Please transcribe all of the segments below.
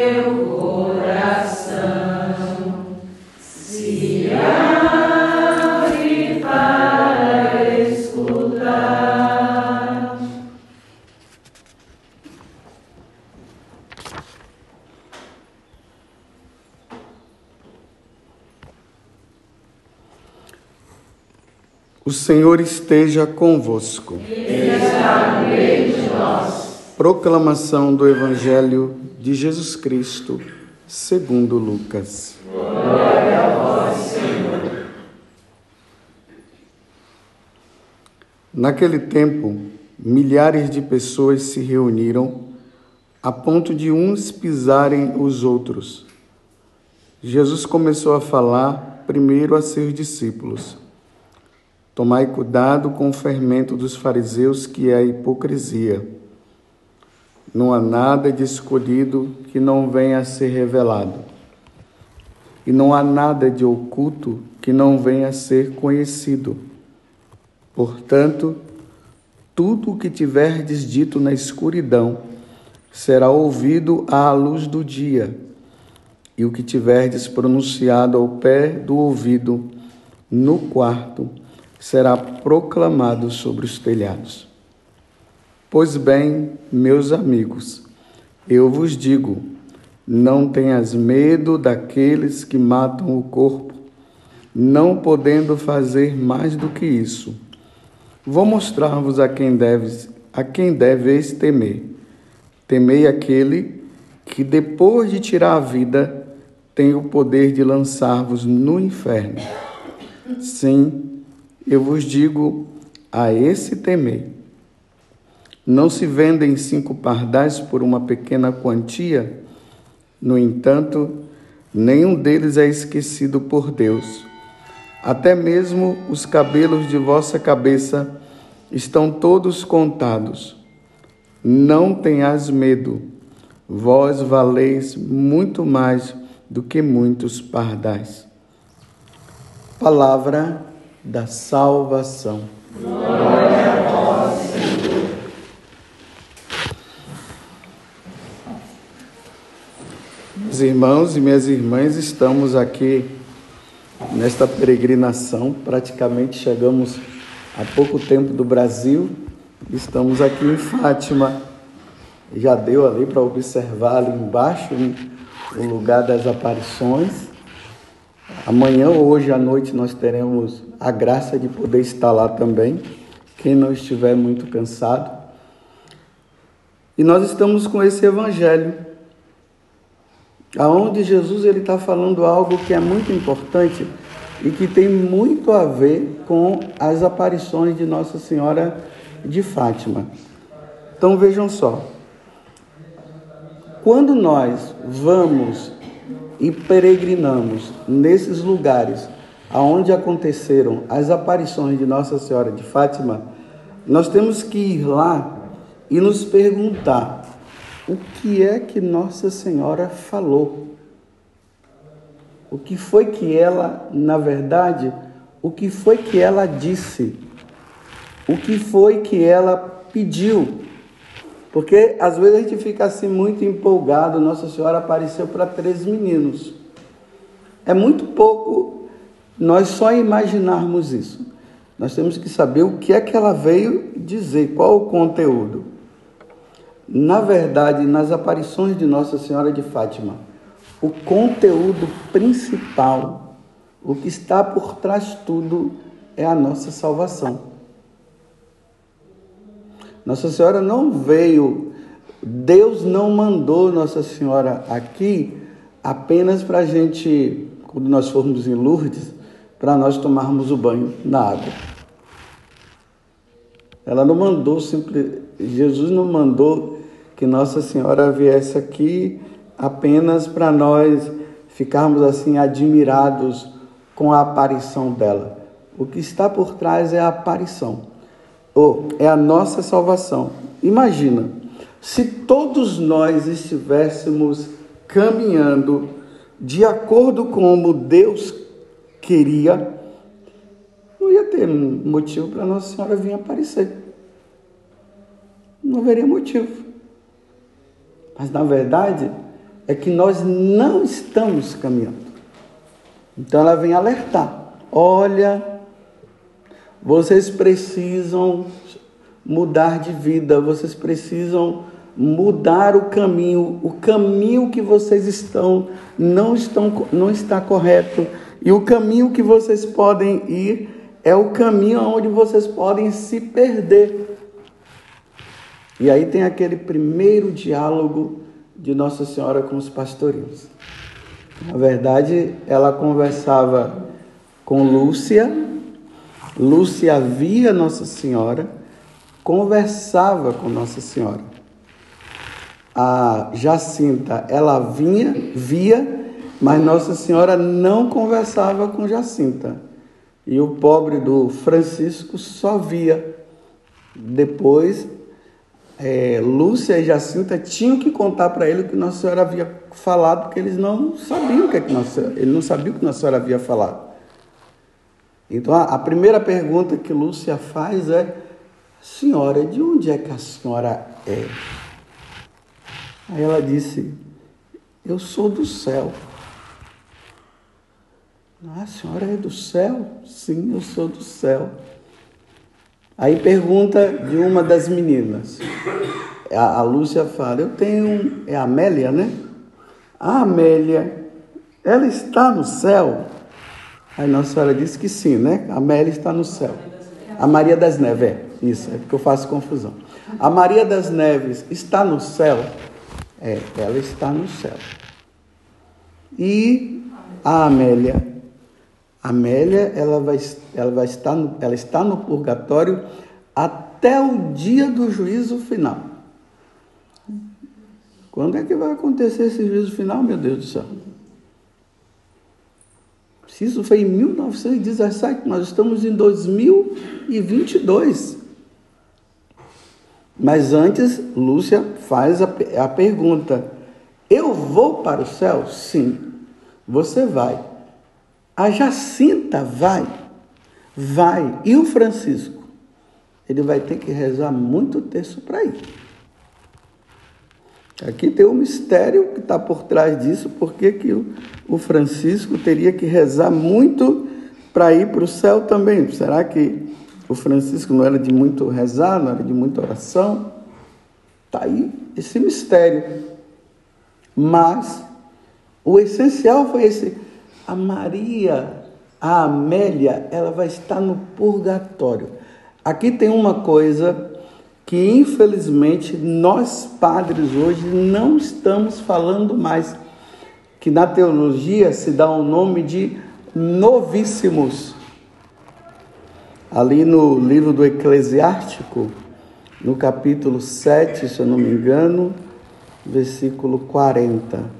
Meu coração se abre para escutar. O Senhor esteja convosco. Esteja no meio de nós. Proclamação do Evangelho de Jesus Cristo, segundo Lucas. Glória a vós, Senhor. Naquele tempo, milhares de pessoas se reuniram a ponto de uns pisarem os outros. Jesus começou a falar primeiro a seus discípulos. Tomai cuidado com o fermento dos fariseus, que é a hipocrisia. Não há nada de escolhido que não venha a ser revelado. E não há nada de oculto que não venha a ser conhecido. Portanto, tudo o que tiverdes dito na escuridão será ouvido à luz do dia, e o que tiverdes pronunciado ao pé do ouvido no quarto será proclamado sobre os telhados. Pois bem, meus amigos, eu vos digo: não tenhas medo daqueles que matam o corpo, não podendo fazer mais do que isso. Vou mostrar-vos a quem deves, a quem deveis temer. Temei aquele que depois de tirar a vida tem o poder de lançar-vos no inferno. Sim, eu vos digo, a esse temei. Não se vendem cinco pardais por uma pequena quantia? No entanto, nenhum deles é esquecido por Deus. Até mesmo os cabelos de vossa cabeça estão todos contados. Não tenhas medo, vós valeis muito mais do que muitos pardais. Palavra da salvação. Glória a vós, Meus irmãos e minhas irmãs, estamos aqui nesta peregrinação, praticamente chegamos há pouco tempo do Brasil, estamos aqui em Fátima. Já deu ali para observar ali embaixo o lugar das aparições. Amanhã ou hoje à noite nós teremos a graça de poder estar lá também, quem não estiver muito cansado. E nós estamos com esse evangelho, aonde Jesus ele está falando algo que é muito importante e que tem muito a ver com as aparições de Nossa Senhora de Fátima. Então vejam só, quando nós vamos e peregrinamos nesses lugares aonde aconteceram as aparições de Nossa Senhora de Fátima, nós temos que ir lá e nos perguntar o que é que Nossa Senhora falou. O que foi que ela, na verdade, o que foi que ela disse? O que foi que ela pediu? Porque às vezes a gente fica assim muito empolgado. Nossa Senhora apareceu para três meninos. É muito pouco nós só imaginarmos isso. Nós temos que saber o que é que ela veio dizer, qual o conteúdo. Na verdade, nas aparições de Nossa Senhora de Fátima, o conteúdo principal, o que está por trás de tudo, é a nossa salvação. Nossa Senhora não veio, Deus não mandou Nossa Senhora aqui apenas para a gente, quando nós formos em Lourdes, para nós tomarmos o banho na água. Ela não mandou, simples, Jesus não mandou que Nossa Senhora viesse aqui apenas para nós ficarmos assim admirados com a aparição dela. O que está por trás é a aparição ou é a nossa salvação. Imagina, se todos nós estivéssemos caminhando de acordo com como Deus queria, não ia ter motivo para Nossa Senhora vir aparecer. Não haveria motivo. Mas na verdade, é que nós não estamos caminhando. Então ela vem alertar: olha, vocês precisam mudar de vida, vocês precisam mudar o caminho, o caminho que vocês estão não estão não está correto e o caminho que vocês podem ir é o caminho onde vocês podem se perder. E aí tem aquele primeiro diálogo de Nossa Senhora com os pastorinhos. Na verdade, ela conversava com Lúcia, Lúcia via Nossa Senhora, conversava com Nossa Senhora. A Jacinta, ela vinha, via, mas Nossa Senhora não conversava com Jacinta. E o pobre do Francisco só via. Depois é, Lúcia e Jacinta tinham que contar para ele o que Nossa Senhora havia falado, porque eles não sabiam o que, é que Nossa Senhora, ele não sabia o que Nossa Senhora havia falado. Então a, a primeira pergunta que Lúcia faz é: Senhora, de onde é que a senhora é? Aí ela disse: Eu sou do céu. Ah, a senhora é do céu? Sim, eu sou do céu. Aí pergunta de uma das meninas. A, a Lúcia fala: Eu tenho. É a Amélia, né? A Amélia, ela está no céu? Aí Nossa Senhora disse que sim, né? A Amélia está no céu. A Maria das Neves, é. Isso, é porque eu faço confusão. A Maria das Neves está no céu? É, ela está no céu. E a Amélia Amélia, ela vai, ela vai estar, no, ela está no purgatório até o dia do juízo final. Quando é que vai acontecer esse juízo final, meu Deus do céu? Se isso foi em 1917, nós estamos em 2022. Mas antes, Lúcia faz a, a pergunta: Eu vou para o céu? Sim, você vai. A Jacinta vai, vai. E o Francisco? Ele vai ter que rezar muito texto para ir. Aqui tem um mistério que está por trás disso, porque que o Francisco teria que rezar muito para ir para o céu também. Será que o Francisco não era de muito rezar, não era de muita oração? Está aí esse mistério. Mas o essencial foi esse a Maria, a Amélia, ela vai estar no purgatório. Aqui tem uma coisa que infelizmente nós padres hoje não estamos falando mais, que na teologia se dá o nome de novíssimos. Ali no livro do Eclesiástico, no capítulo 7, se eu não me engano, versículo 40.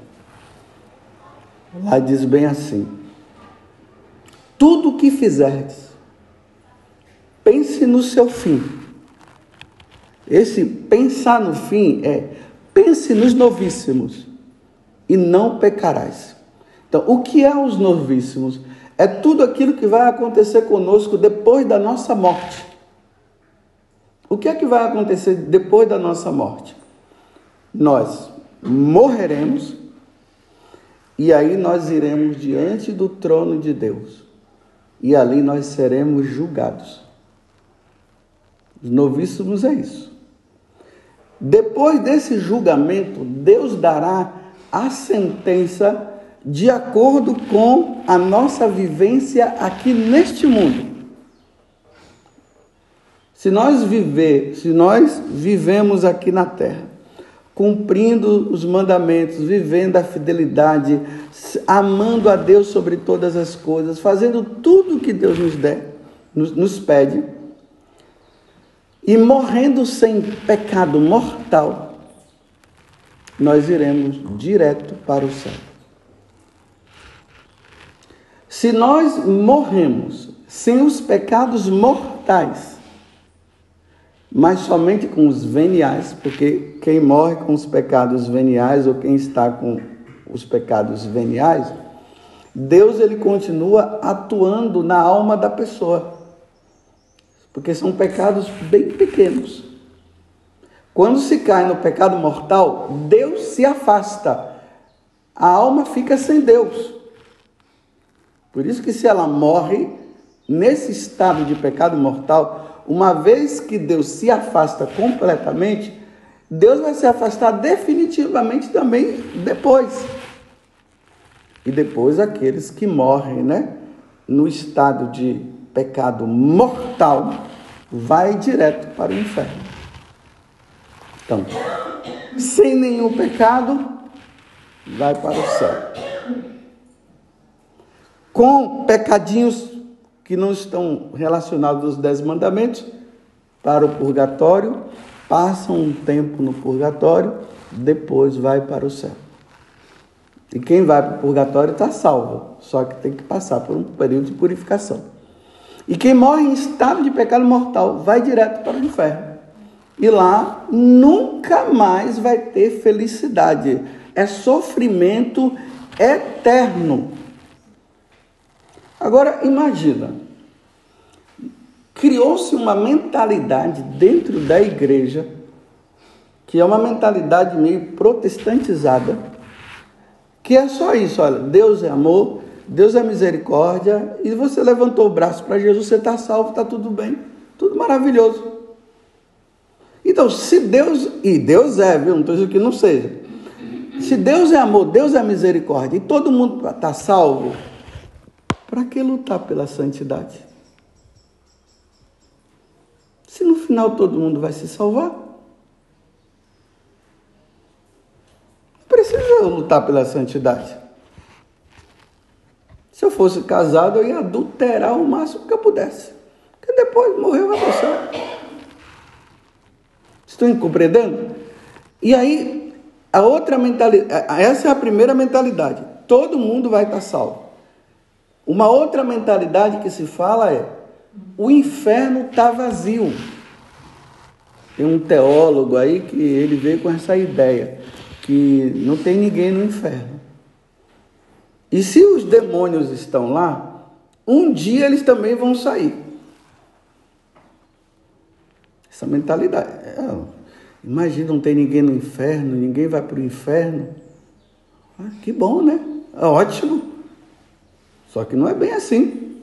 Lá diz bem assim: Tudo o que fizerdes, pense no seu fim. Esse pensar no fim é pense nos novíssimos e não pecarás. Então, o que é os novíssimos? É tudo aquilo que vai acontecer conosco depois da nossa morte. O que é que vai acontecer depois da nossa morte? Nós morreremos e aí nós iremos diante do trono de Deus. E ali nós seremos julgados. Os novíssimos é isso. Depois desse julgamento, Deus dará a sentença de acordo com a nossa vivência aqui neste mundo. Se nós viver, se nós vivemos aqui na terra, cumprindo os mandamentos, vivendo a fidelidade, amando a Deus sobre todas as coisas, fazendo tudo o que Deus nos der, nos, nos pede, e morrendo sem pecado mortal, nós iremos direto para o céu. Se nós morremos sem os pecados mortais, mas somente com os veniais, porque quem morre com os pecados veniais ou quem está com os pecados veniais, Deus ele continua atuando na alma da pessoa. Porque são pecados bem pequenos. Quando se cai no pecado mortal, Deus se afasta. a alma fica sem Deus. Por isso que se ela morre nesse estado de pecado mortal, uma vez que Deus se afasta completamente, Deus vai se afastar definitivamente também depois. E depois aqueles que morrem, né, no estado de pecado mortal, vai direto para o inferno. Então, sem nenhum pecado, vai para o céu. Com pecadinhos que não estão relacionados aos dez mandamentos, para o purgatório, passam um tempo no purgatório, depois vai para o céu. E quem vai para o purgatório está salvo, só que tem que passar por um período de purificação. E quem morre em estado de pecado mortal vai direto para o inferno. E lá nunca mais vai ter felicidade. É sofrimento eterno. Agora imagina, criou-se uma mentalidade dentro da igreja, que é uma mentalidade meio protestantizada, que é só isso, olha, Deus é amor, Deus é misericórdia, e você levantou o braço para Jesus, você está salvo, está tudo bem, tudo maravilhoso. Então, se Deus, e Deus é, viu? Não estou dizendo que não seja. Se Deus é amor, Deus é misericórdia, e todo mundo está salvo, para que lutar pela santidade? Se no final todo mundo vai se salvar, não precisa lutar pela santidade. Se eu fosse casado, eu ia adulterar o máximo que eu pudesse. Porque depois morreu vai para o céu. Estão compreendendo? E aí, a outra mentalidade, essa é a primeira mentalidade. Todo mundo vai estar salvo. Uma outra mentalidade que se fala é: o inferno está vazio. Tem um teólogo aí que ele veio com essa ideia, que não tem ninguém no inferno. E se os demônios estão lá, um dia eles também vão sair. Essa mentalidade. É, imagina, não tem ninguém no inferno, ninguém vai para o inferno. Ah, que bom, né? É ótimo. Só que não é bem assim.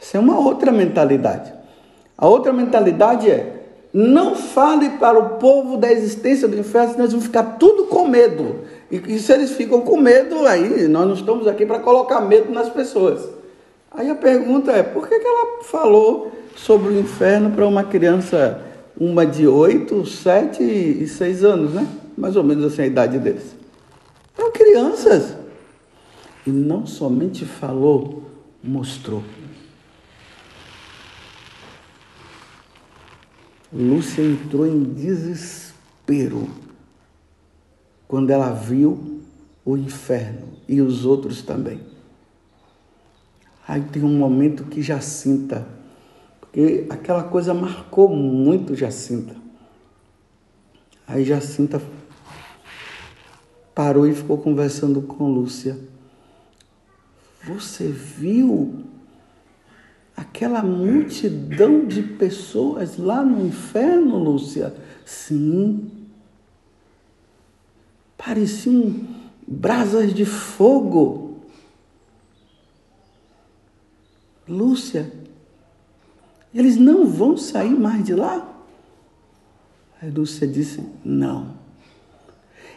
Essa é uma outra mentalidade. A outra mentalidade é: não fale para o povo da existência do inferno, senão eles vão ficar tudo com medo. E, e se eles ficam com medo, aí nós não estamos aqui para colocar medo nas pessoas. Aí a pergunta é: por que, que ela falou sobre o inferno para uma criança, uma de 8, 7 e 6 anos, né? Mais ou menos assim a idade deles. São crianças. E não somente falou, mostrou. Lúcia entrou em desespero quando ela viu o inferno e os outros também. Aí tem um momento que Jacinta, porque aquela coisa marcou muito Jacinta. Aí Jacinta parou e ficou conversando com Lúcia. Você viu aquela multidão de pessoas lá no inferno, Lúcia? Sim. Pareciam brasas de fogo. Lúcia, eles não vão sair mais de lá? Aí Lúcia disse: Não.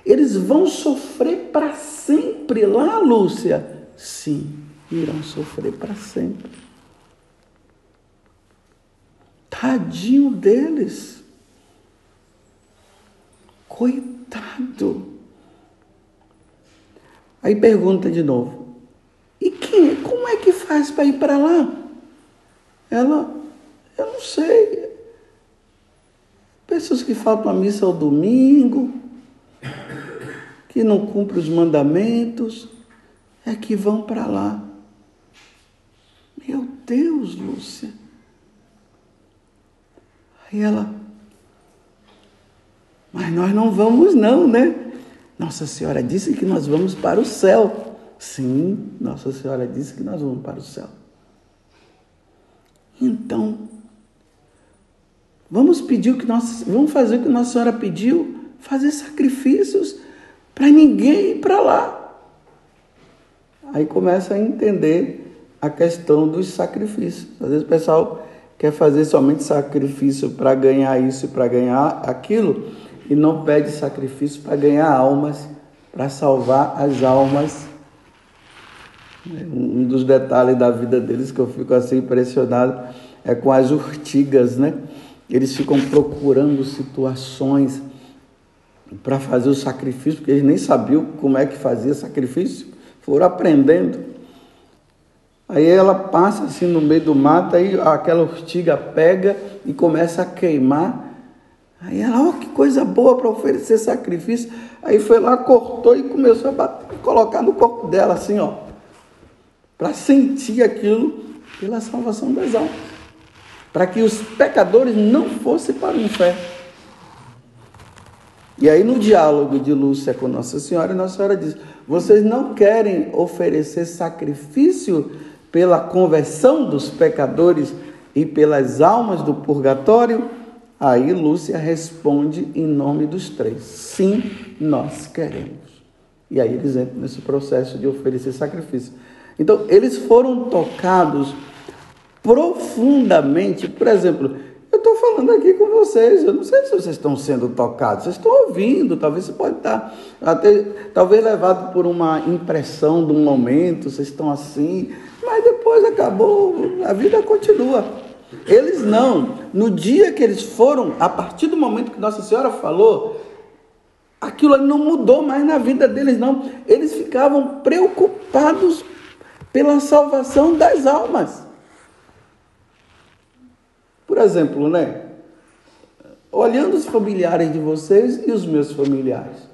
Eles vão sofrer para sempre lá, Lúcia sim, irão sofrer para sempre. Tadinho deles. Coitado. Aí pergunta de novo: e quem, como é que faz para ir para lá? Ela, eu não sei. Pessoas que faltam a missa ao domingo, que não cumprem os mandamentos é que vão para lá. Meu Deus, Lúcia. Aí ela, mas nós não vamos não, né? Nossa Senhora disse que nós vamos para o céu. Sim, Nossa Senhora disse que nós vamos para o céu. Então, vamos pedir o que nós, vamos fazer o que Nossa Senhora pediu, fazer sacrifícios para ninguém ir para lá. Aí começa a entender a questão dos sacrifícios. Às vezes o pessoal quer fazer somente sacrifício para ganhar isso e para ganhar aquilo, e não pede sacrifício para ganhar almas, para salvar as almas. Um dos detalhes da vida deles que eu fico assim impressionado é com as urtigas, né? Eles ficam procurando situações para fazer o sacrifício, porque eles nem sabiam como é que fazia sacrifício, foram aprendendo. Aí ela passa assim no meio do mato, aí aquela urtiga pega e começa a queimar. Aí ela, ó, oh, que coisa boa para oferecer sacrifício. Aí foi lá, cortou e começou a bater, colocar no corpo dela assim, ó, para sentir aquilo pela salvação das almas, para que os pecadores não fossem para o inferno. E aí, no diálogo de Lúcia com Nossa Senhora, Nossa Senhora diz: Vocês não querem oferecer sacrifício pela conversão dos pecadores e pelas almas do purgatório? Aí Lúcia responde em nome dos três: Sim, nós queremos. E aí eles entram nesse processo de oferecer sacrifício. Então, eles foram tocados profundamente, por exemplo, eu estou falando aqui com vocês, eu não sei se vocês estão sendo tocados, vocês estão ouvindo, talvez você pode estar até, talvez levado por uma impressão de um momento, vocês estão assim, mas depois acabou, a vida continua. Eles não, no dia que eles foram, a partir do momento que Nossa Senhora falou, aquilo não mudou mais na vida deles, não. Eles ficavam preocupados pela salvação das almas. Por exemplo, né? Olhando os familiares de vocês e os meus familiares.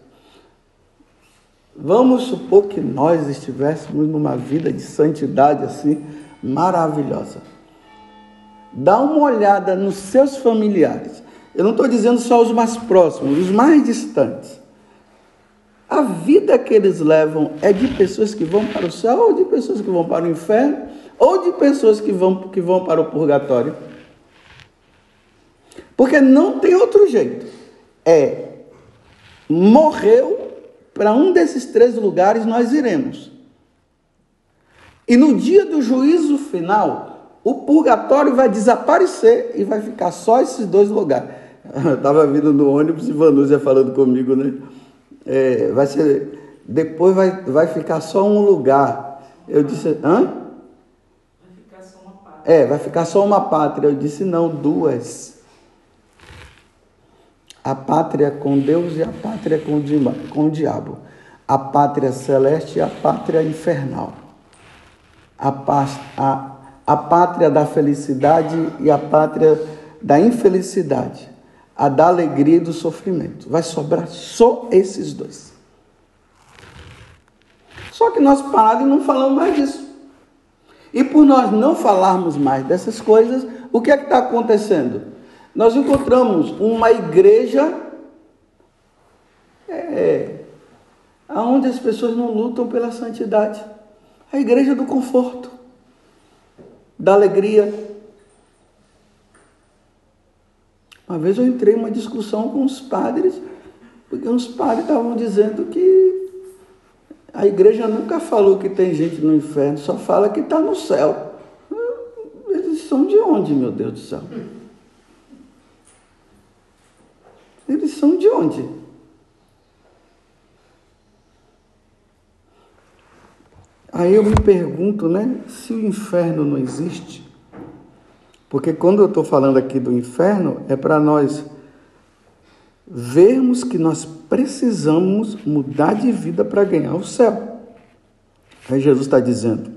Vamos supor que nós estivéssemos numa vida de santidade assim maravilhosa. Dá uma olhada nos seus familiares. Eu não estou dizendo só os mais próximos, os mais distantes. A vida que eles levam é de pessoas que vão para o céu, ou de pessoas que vão para o inferno, ou de pessoas que vão, que vão para o purgatório. Porque não tem outro jeito. É morreu para um desses três lugares nós iremos. E no dia do juízo final, o purgatório vai desaparecer e vai ficar só esses dois lugares. Estava vindo no ônibus e Vanúzia falando comigo, né? É, vai ser, depois vai, vai ficar só um lugar. Eu disse, hã? Vai ficar só uma pátria. É, vai ficar só uma pátria. Eu disse, não, duas a pátria com Deus e a pátria com o diabo, a pátria celeste e a pátria infernal, a, a, a pátria da felicidade e a pátria da infelicidade, a da alegria e do sofrimento. Vai sobrar só esses dois. Só que nós parados e não falamos mais disso. E por nós não falarmos mais dessas coisas, o que é que está acontecendo? Nós encontramos uma igreja é, onde as pessoas não lutam pela santidade. A igreja do conforto, da alegria. Uma vez eu entrei em uma discussão com os padres, porque uns padres estavam dizendo que a igreja nunca falou que tem gente no inferno, só fala que está no céu. Eles são de onde, meu Deus do céu? Eles são de onde? Aí eu me pergunto, né, se o inferno não existe, porque quando eu estou falando aqui do inferno, é para nós vermos que nós precisamos mudar de vida para ganhar o céu. Aí Jesus está dizendo: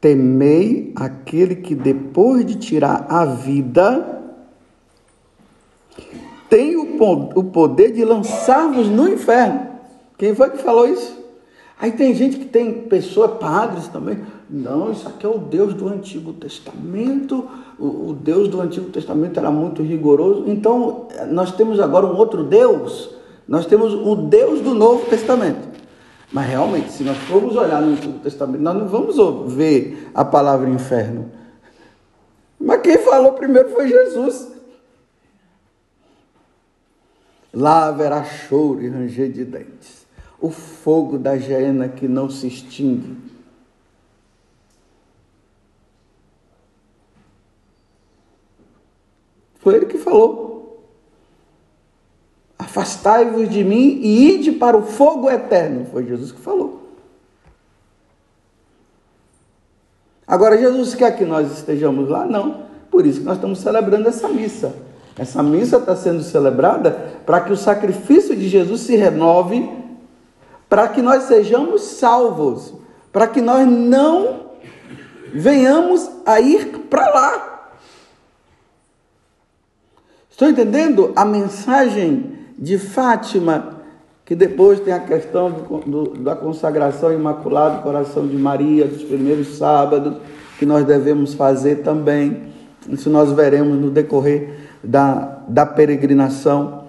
temei aquele que depois de tirar a vida tem o poder de lançar-vos no inferno. Quem foi que falou isso? Aí tem gente que tem pessoas, padres também. Não, isso aqui é o Deus do Antigo Testamento. O, o Deus do Antigo Testamento era muito rigoroso. Então, nós temos agora um outro Deus. Nós temos o Deus do Novo Testamento. Mas realmente, se nós formos olhar no Antigo Testamento, nós não vamos ver a palavra inferno. Mas quem falou primeiro foi Jesus. Lá haverá choro e ranger de dentes. O fogo da geena que não se extingue. Foi ele que falou. Afastai-vos de mim e ide para o fogo eterno. Foi Jesus que falou. Agora, Jesus quer que nós estejamos lá? Não. Por isso que nós estamos celebrando essa missa. Essa missa está sendo celebrada para que o sacrifício de Jesus se renove, para que nós sejamos salvos, para que nós não venhamos a ir para lá. Estou entendendo a mensagem de Fátima, que depois tem a questão do, do, da consagração imaculada do coração de Maria, dos primeiros sábados, que nós devemos fazer também. Isso nós veremos no decorrer da, da peregrinação.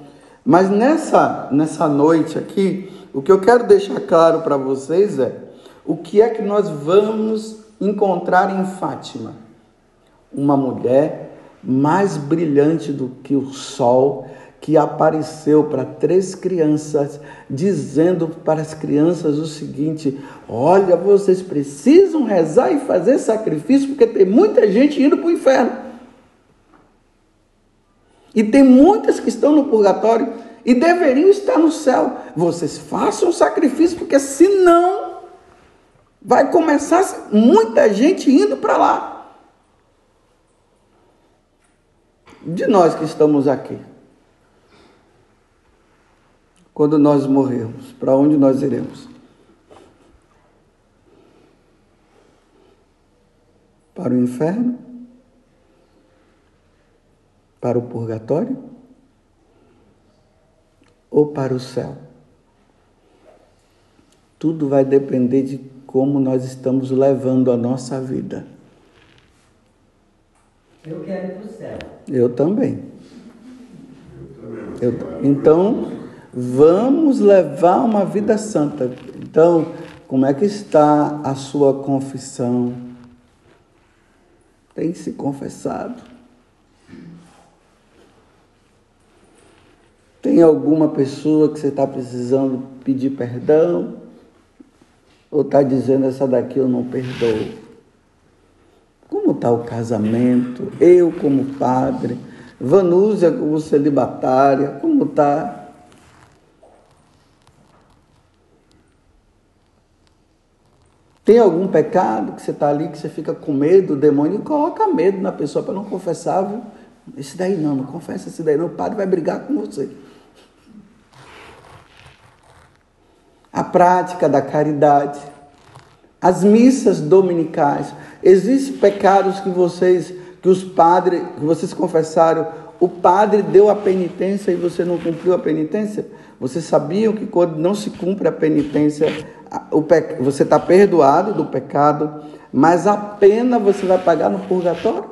Mas nessa, nessa noite aqui, o que eu quero deixar claro para vocês é o que é que nós vamos encontrar em Fátima. Uma mulher mais brilhante do que o sol, que apareceu para três crianças, dizendo para as crianças o seguinte: Olha, vocês precisam rezar e fazer sacrifício, porque tem muita gente indo para o inferno. E tem muitas que estão no purgatório e deveriam estar no céu. Vocês façam sacrifício, porque senão vai começar muita gente indo para lá. De nós que estamos aqui. Quando nós morrermos, para onde nós iremos? Para o inferno? Para o purgatório ou para o céu? Tudo vai depender de como nós estamos levando a nossa vida. Eu quero ir para o céu. Eu também. Eu, então, vamos levar uma vida santa. Então, como é que está a sua confissão? Tem se confessado? Tem alguma pessoa que você está precisando pedir perdão? Ou está dizendo essa daqui eu não perdoo? Como está o casamento? Eu como padre? Vanúzia como celibatária? Como está? Tem algum pecado que você está ali, que você fica com medo, o demônio coloca medo na pessoa para não confessar, viu? Esse daí não, não confessa esse daí não, o padre vai brigar com você. A prática da caridade, as missas dominicais. Existem pecados que vocês, que os padres, que vocês confessaram, o padre deu a penitência e você não cumpriu a penitência? Vocês sabiam que quando não se cumpre a penitência, você está perdoado do pecado, mas a pena você vai pagar no purgatório?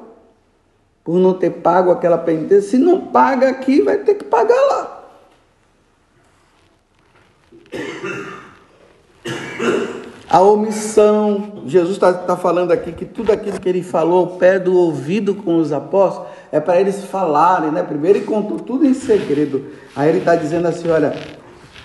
Por não ter pago aquela penitência. Se não paga aqui, vai ter que pagar lá. A omissão, Jesus está tá falando aqui que tudo aquilo que ele falou ao pé do ouvido com os apóstolos é para eles falarem, né? Primeiro ele contou tudo em segredo. Aí ele está dizendo assim: olha,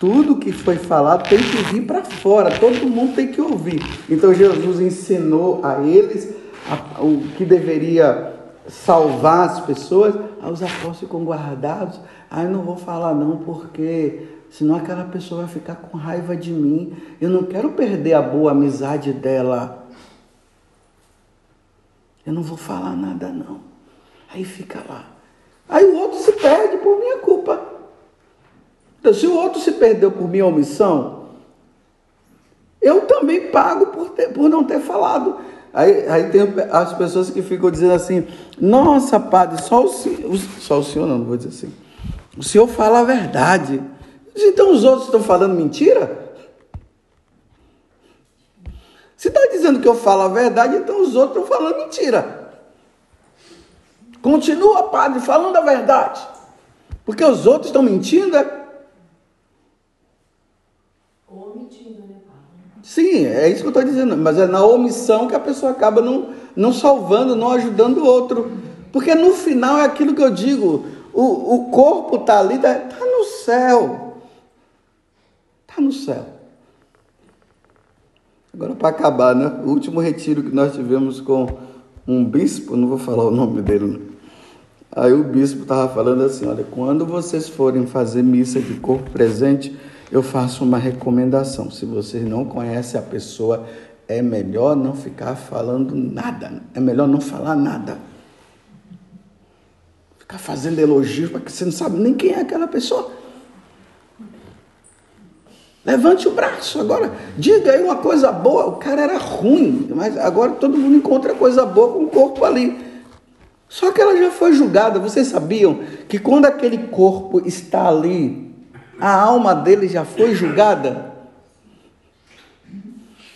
tudo que foi falado tem que vir para fora, todo mundo tem que ouvir. Então Jesus ensinou a eles a, o que deveria salvar as pessoas, os apóstolos ficam guardados. Aí não vou falar não, porque senão aquela pessoa vai ficar com raiva de mim. Eu não quero perder a boa amizade dela. Eu não vou falar nada, não. Aí fica lá. Aí o outro se perde por minha culpa. Então, se o outro se perdeu por minha omissão, eu também pago por, ter, por não ter falado. Aí, aí tem as pessoas que ficam dizendo assim: Nossa, padre, só o senhor, só o senhor não, não vou dizer assim. O senhor fala a verdade. Então os outros estão falando mentira? Se está dizendo que eu falo a verdade, então os outros estão falando mentira. Continua, padre, falando a verdade. Porque os outros estão mentindo, é? Ou mentindo, né, padre? Sim, é isso que eu estou dizendo. Mas é na omissão que a pessoa acaba não, não salvando, não ajudando o outro. Porque no final é aquilo que eu digo: o, o corpo está ali, está no céu. Está no céu. Agora, para acabar, né? O último retiro que nós tivemos com um bispo, não vou falar o nome dele, não. Aí o bispo estava falando assim: olha, quando vocês forem fazer missa de corpo presente, eu faço uma recomendação. Se vocês não conhecem a pessoa, é melhor não ficar falando nada. É melhor não falar nada. Ficar fazendo elogios para que você não sabe nem quem é aquela pessoa. Levante o braço agora, diga aí uma coisa boa. O cara era ruim, mas agora todo mundo encontra coisa boa com o corpo ali. Só que ela já foi julgada. Vocês sabiam que quando aquele corpo está ali, a alma dele já foi julgada?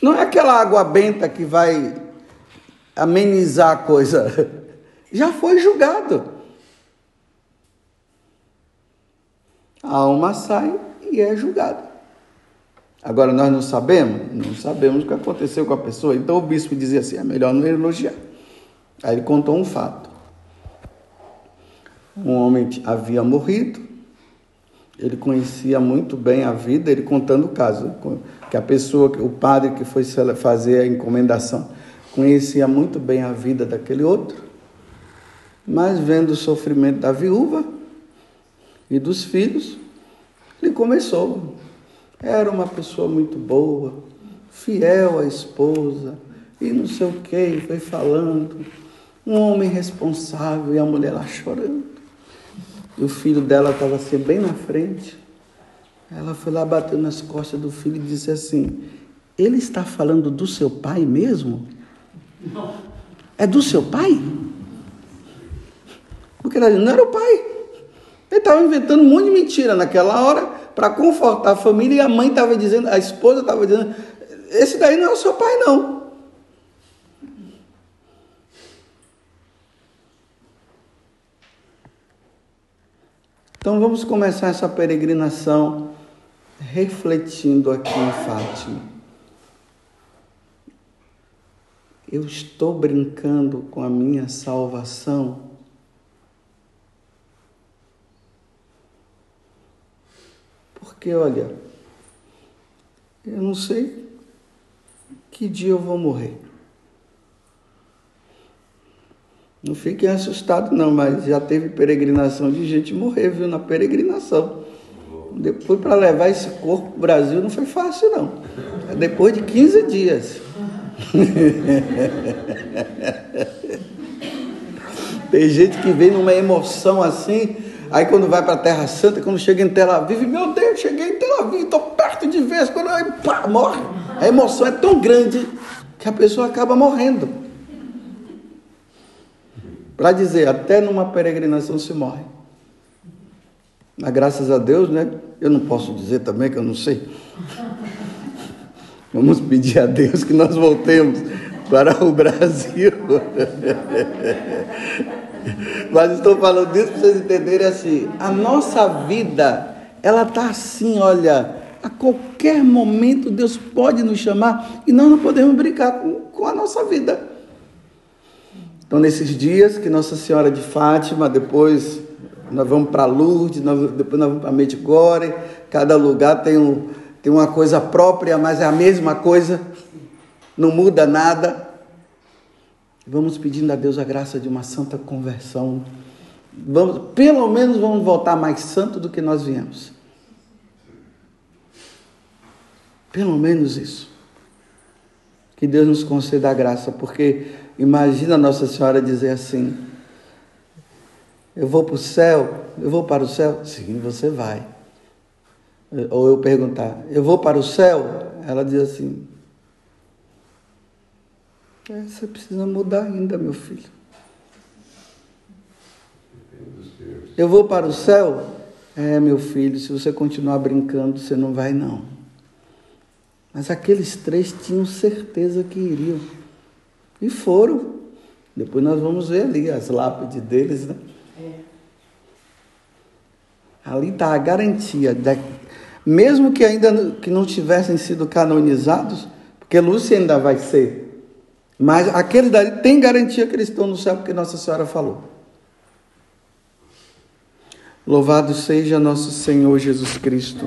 Não é aquela água benta que vai amenizar a coisa. Já foi julgado. A alma sai e é julgada. Agora nós não sabemos? Não sabemos o que aconteceu com a pessoa. Então o bispo dizia assim: é melhor não elogiar. Aí ele contou um fato. Um homem havia morrido, ele conhecia muito bem a vida, ele contando o caso, que a pessoa, o padre que foi fazer a encomendação, conhecia muito bem a vida daquele outro, mas vendo o sofrimento da viúva e dos filhos, ele começou. Era uma pessoa muito boa, fiel à esposa, e não sei o que, foi falando. Um homem responsável e a mulher lá chorando. E o filho dela estava assim, bem na frente. Ela foi lá, bateu nas costas do filho e disse assim: Ele está falando do seu pai mesmo? É do seu pai? Porque ela não era o pai. Ele estava inventando um monte de mentira naquela hora para confortar a família e a mãe estava dizendo, a esposa estava dizendo: Esse daí não é o seu pai, não. Então vamos começar essa peregrinação refletindo aqui em Fátima. Eu estou brincando com a minha salvação. Porque, olha, eu não sei que dia eu vou morrer. Não fiquem assustados, não, mas já teve peregrinação de gente morrer, viu, na peregrinação. Depois, para levar esse corpo para o Brasil, não foi fácil, não. É depois de 15 dias. Tem gente que vem numa emoção assim, aí quando vai para a Terra Santa, quando chega em Tel Aviv, meu Deus, cheguei em Tel Aviv, estou perto de vez, quando aí, pá, morre. A emoção é tão grande que a pessoa acaba morrendo para dizer, até numa peregrinação se morre. Mas graças a Deus, né? Eu não posso dizer também que eu não sei. Vamos pedir a Deus que nós voltemos para o Brasil. Mas estou falando disso para vocês entenderem assim. A nossa vida, ela está assim, olha. A qualquer momento Deus pode nos chamar e nós não podemos brincar com, com a nossa vida. Então, nesses dias que Nossa Senhora de Fátima, depois nós vamos para Lourdes, nós, depois nós vamos para Medjugorje, cada lugar tem, um, tem uma coisa própria, mas é a mesma coisa, não muda nada. Vamos pedindo a Deus a graça de uma santa conversão. Vamos, pelo menos vamos voltar mais santo do que nós viemos. Pelo menos isso. Que Deus nos conceda a graça, porque Imagina Nossa Senhora dizer assim: Eu vou para o céu, eu vou para o céu? Sim, você vai. Ou eu perguntar: Eu vou para o céu? Ela diz assim: é, Você precisa mudar ainda, meu filho. Eu vou para o céu? É, meu filho, se você continuar brincando, você não vai, não. Mas aqueles três tinham certeza que iriam. E foram. Depois nós vamos ver ali as lápides deles, né? É. Ali está a garantia, de, mesmo que ainda que não tivessem sido canonizados, porque Lúcia ainda vai ser. Mas aqueles dali tem garantia que eles estão no céu, porque Nossa Senhora falou. Louvado seja nosso Senhor Jesus Cristo.